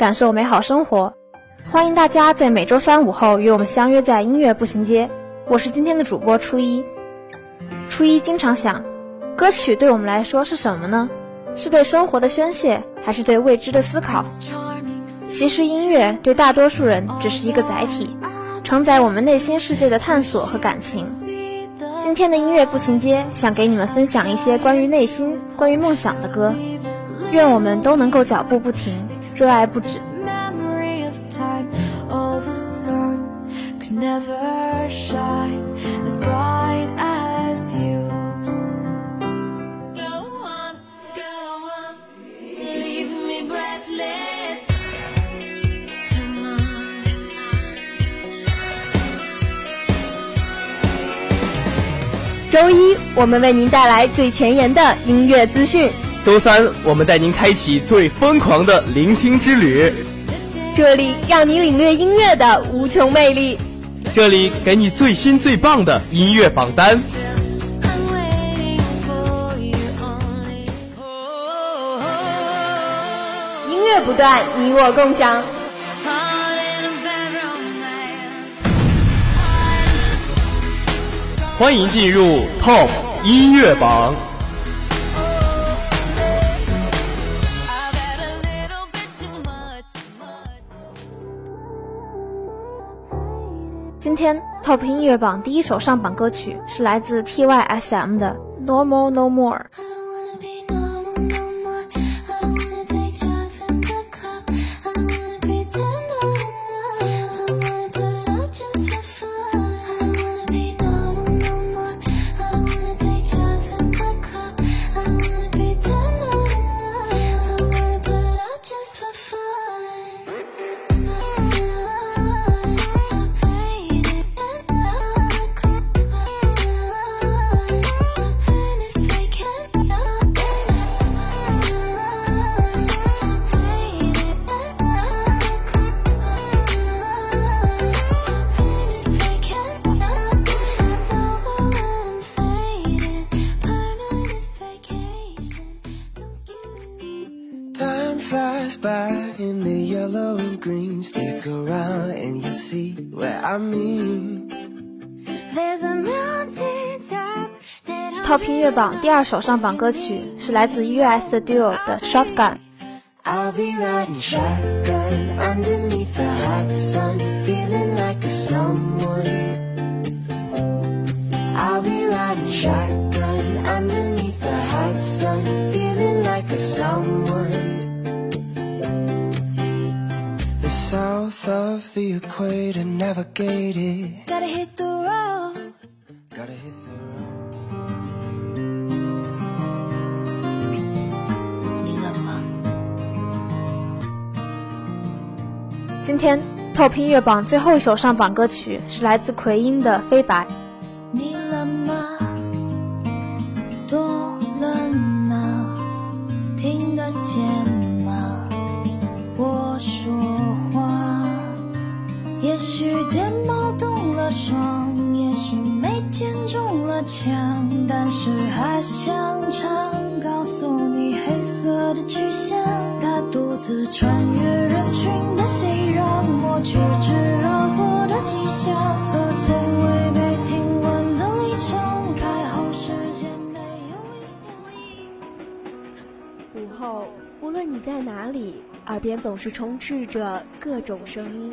感受美好生活。欢迎大家在每周三午后与我们相约在音乐步行街。我是今天的主播初一。初一经常想，歌曲对我们来说是什么呢？是对生活的宣泄，还是对未知的思考？其实音乐对大多数人只是一个载体，承载我们内心世界的探索和感情。今天的音乐步行街想给你们分享一些关于内心、关于梦想的歌。愿我们都能够脚步不停，热爱不止。Oh. 周一，我们为您带来最前沿的音乐资讯。周三，我们带您开启最疯狂的聆听之旅，这里让你领略音乐的无穷魅力。这里给你最新最棒的音乐榜单。音乐不断，你我共享。欢迎进入 Top 音乐榜。今天 Top 音乐榜第一首上榜歌曲是来自 TYSM 的《Normal No More》。in the yellow and green. Stick around and you'll see what I mean. There's a mountain top that I'm Top 音乐榜第二首上榜歌曲是来自 US 的 Duo 的《Shotgun》。 I'll be riding shotgun underneath the hot sun, South of the equator navigated. gotta hit the road. Gotta hit the road. 你冷吗？今天 Top 音乐榜最后一首上榜歌曲是来自奎因的《飞白》。中了枪，但是还想唱，告诉你黑色的巨象，它独自穿越人群的熙攘，抹去炙热过的迹象和从未被听闻的离场，开后世间没有一步一。午后，无论你在哪里，耳边总是充斥着各种声音。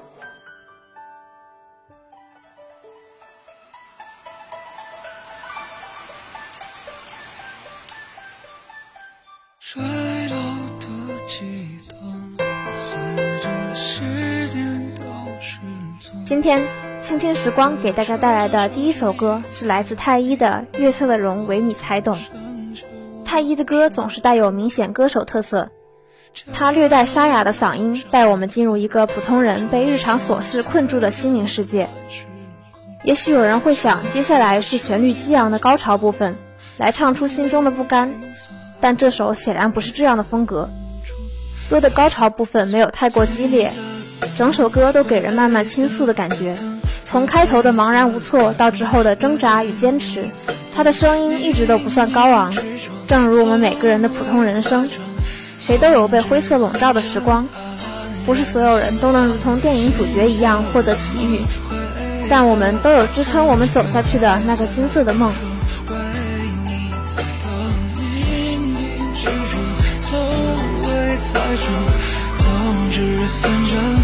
今天倾听时光给大家带来的第一首歌是来自太一的《月色的容唯你才懂》。太一的歌总是带有明显歌手特色，他略带沙哑的嗓音带我们进入一个普通人被日常琐事困住的心灵世界。也许有人会想，接下来是旋律激昂的高潮部分，来唱出心中的不甘。但这首显然不是这样的风格，歌的高潮部分没有太过激烈，整首歌都给人慢慢倾诉的感觉。从开头的茫然无措到之后的挣扎与坚持，他的声音一直都不算高昂，正如我们每个人的普通人生，谁都有被灰色笼罩的时光，不是所有人都能如同电影主角一样获得奇遇，但我们都有支撑我们走下去的那个金色的梦。反正。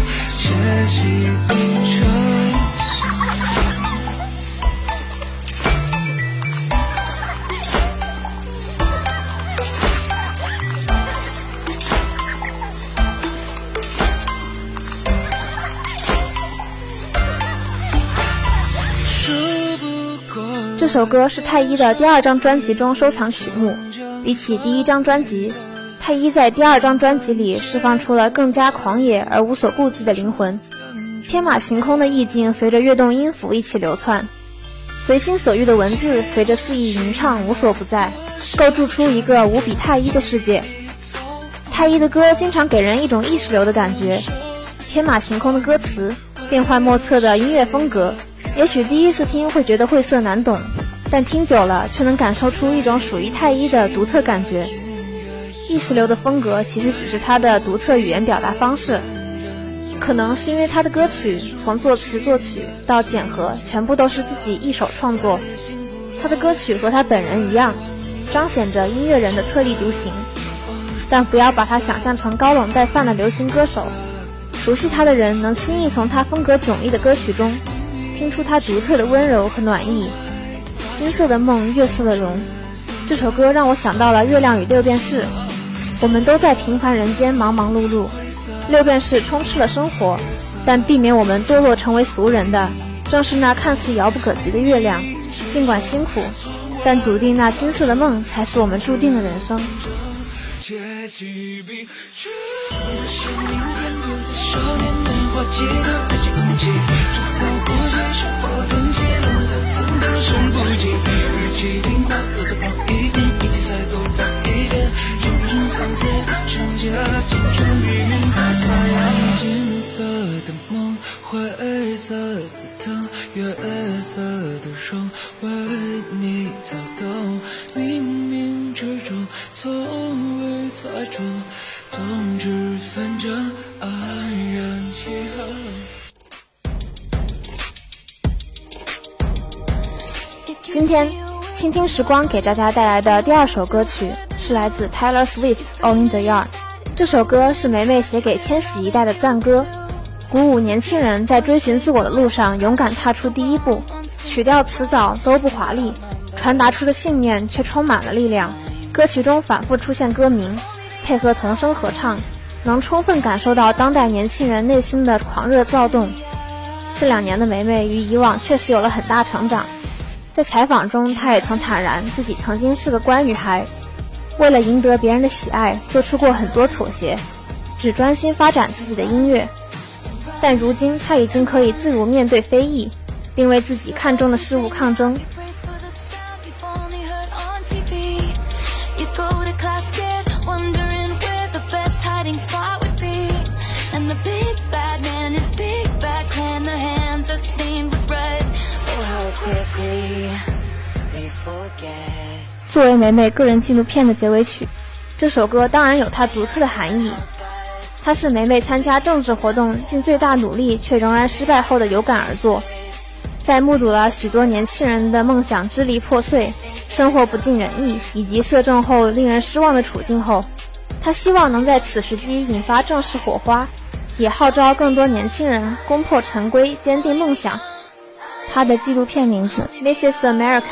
这首歌是太一的第二张专辑中收藏曲目，比起第一张专辑。太一在第二张专辑里释放出了更加狂野而无所顾忌的灵魂，天马行空的意境随着跃动音符一起流窜，随心所欲的文字随着肆意吟唱无所不在，构筑出一个无比太一的世界。太一的歌经常给人一种意识流的感觉，天马行空的歌词，变幻莫测的音乐风格，也许第一次听会觉得晦涩难懂，但听久了却能感受出一种属于太一的独特感觉。意识流的风格其实只是他的独特语言表达方式，可能是因为他的歌曲从作词作曲到剪合全部都是自己一手创作。他的歌曲和他本人一样，彰显着音乐人的特立独行。但不要把他想象成高冷带范的流行歌手，熟悉他的人能轻易从他风格迥异的歌曲中听出他独特的温柔和暖意。金色的梦，月色的容，这首歌让我想到了《月亮与六便士》。我们都在平凡人间忙忙碌碌，六便士充斥了生活，但避免我们堕落成为俗人的，正是那看似遥不可及的月亮。尽管辛苦，但笃定那金色的梦才是我们注定的人生。今天，倾听时光给大家带来的第二首歌曲。是来自 Taylor Swift《All in the Yard》。这首歌是梅梅写给千禧一代的赞歌，鼓舞年轻人在追寻自我的路上勇敢踏出第一步。曲调词藻都不华丽，传达出的信念却充满了力量。歌曲中反复出现歌名，配合童声合唱，能充分感受到当代年轻人内心的狂热躁动。这两年的梅梅与以往确实有了很大成长。在采访中，她也曾坦然自己曾经是个乖女孩。为了赢得别人的喜爱，做出过很多妥协，只专心发展自己的音乐。但如今她已经可以自如面对非议，并为自己看重的事物抗争。作为梅梅个人纪录片的结尾曲，这首歌当然有它独特的含义。它是梅梅参加政治活动尽最大努力却仍然失败后的有感而作。在目睹了许多年轻人的梦想支离破碎、生活不尽人意以及摄政后令人失望的处境后，她希望能在此时机引发正式火花，也号召更多年轻人攻破陈规，坚定梦想。他的纪录片名字《This Is America》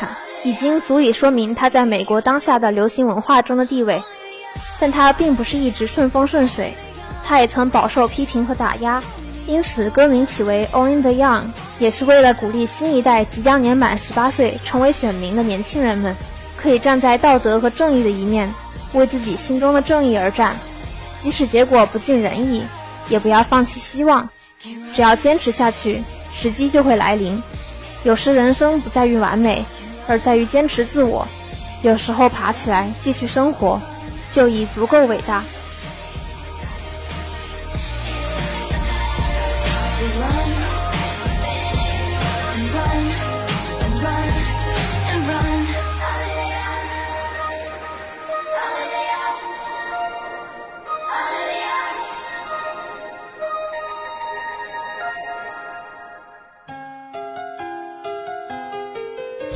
已经足以说明他在美国当下的流行文化中的地位，但他并不是一直顺风顺水，他也曾饱受批评和打压，因此歌名起为《Only the Young》，也是为了鼓励新一代即将年满十八岁成为选民的年轻人们，可以站在道德和正义的一面，为自己心中的正义而战，即使结果不尽人意，也不要放弃希望，只要坚持下去，时机就会来临。有时人生不在于完美，而在于坚持自我。有时候爬起来继续生活，就已足够伟大。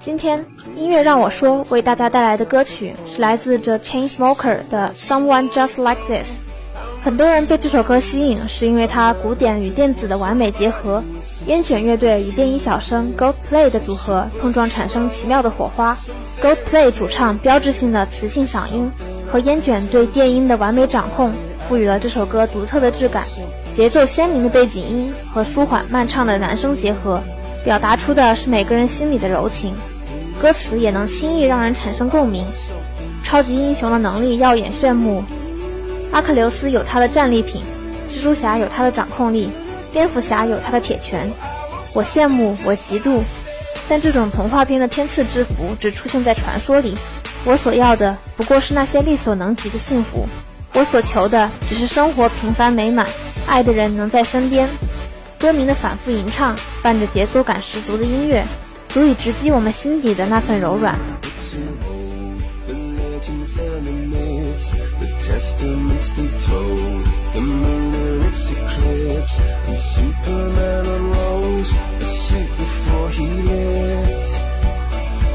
今天音乐让我说为大家带来的歌曲是来自 The Chainsmoker 的《Someone Just Like This》。很多人被这首歌吸引，是因为它古典与电子的完美结合，烟卷乐队与电音小生 Goldplay 的组合碰撞产生奇妙的火花。Goldplay 主唱标志性的磁性嗓音和烟卷对电音的完美掌控，赋予了这首歌独特的质感。节奏鲜明的背景音和舒缓慢唱的男声结合，表达出的是每个人心里的柔情。歌词也能轻易让人产生共鸣。超级英雄的能力耀眼炫目，阿克琉斯有他的战利品，蜘蛛侠有他的掌控力，蝙蝠侠有他的铁拳。我羡慕，我嫉妒，但这种童话片的天赐之福只出现在传说里。我所要的不过是那些力所能及的幸福，我所求的只是生活平凡美满，爱的人能在身边。歌名的反复吟唱，伴着节奏感十足的音乐，足以直击我们心底的那份柔软。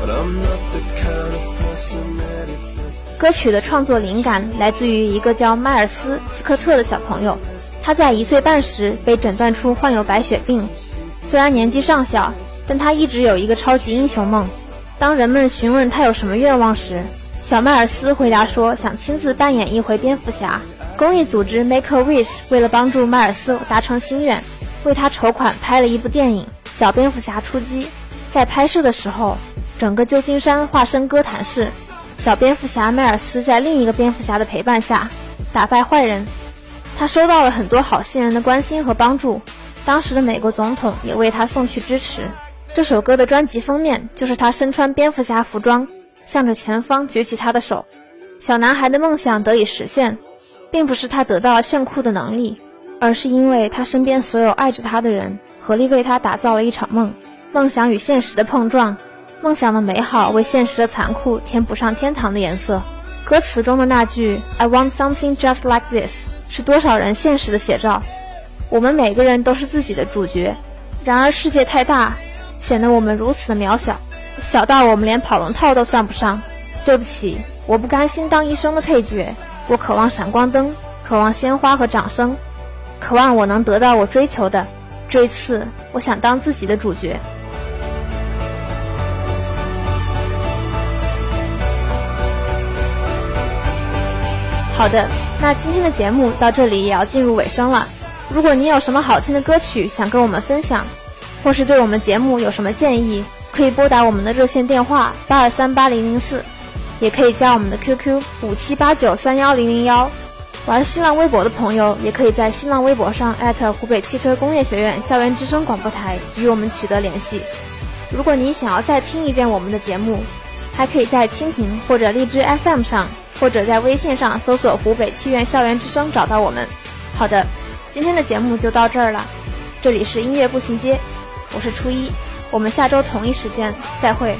But I'm not the kind of person that. 歌曲的创作灵感来自于一个叫迈尔斯·斯科特的小朋友，他在一岁半时被诊断出患有白血病。虽然年纪尚小，但他一直有一个超级英雄梦。当人们询问他有什么愿望时，小迈尔斯回答说想亲自扮演一回蝙蝠侠。公益组织 Make a Wish 为了帮助迈尔斯达成心愿，为他筹款拍了一部电影《小蝙蝠侠出击》。在拍摄的时候，整个旧金山化身哥谭市。小蝙蝠侠迈尔斯在另一个蝙蝠侠的陪伴下打败坏人，他收到了很多好心人的关心和帮助。当时的美国总统也为他送去支持。这首歌的专辑封面就是他身穿蝙蝠侠服装，向着前方举起他的手。小男孩的梦想得以实现，并不是他得到了炫酷的能力，而是因为他身边所有爱着他的人合力为他打造了一场梦。梦想与现实的碰撞，梦想的美好为现实的残酷填补上天堂的颜色。歌词中的那句 "I want something just like this" 是多少人现实的写照。我们每个人都是自己的主角，然而世界太大，显得我们如此的渺小，小到我们连跑龙套都算不上。对不起，我不甘心当一生的配角，我渴望闪光灯，渴望鲜花和掌声，渴望我能得到我追求的。这一次，我想当自己的主角。好的，那今天的节目到这里也要进入尾声了。如果您有什么好听的歌曲想跟我们分享，或是对我们节目有什么建议，可以拨打我们的热线电话八二三八零零四，也可以加我们的 QQ 五七八九三幺零零幺。玩新浪微博的朋友，也可以在新浪微博上艾特湖北汽车工业学院校园之声广播台与我们取得联系。如果您想要再听一遍我们的节目，还可以在蜻蜓或者荔枝 FM 上。或者在微信上搜索“湖北七院校园之声”找到我们。好的，今天的节目就到这儿了。这里是音乐步行街，我是初一，我们下周同一时间再会。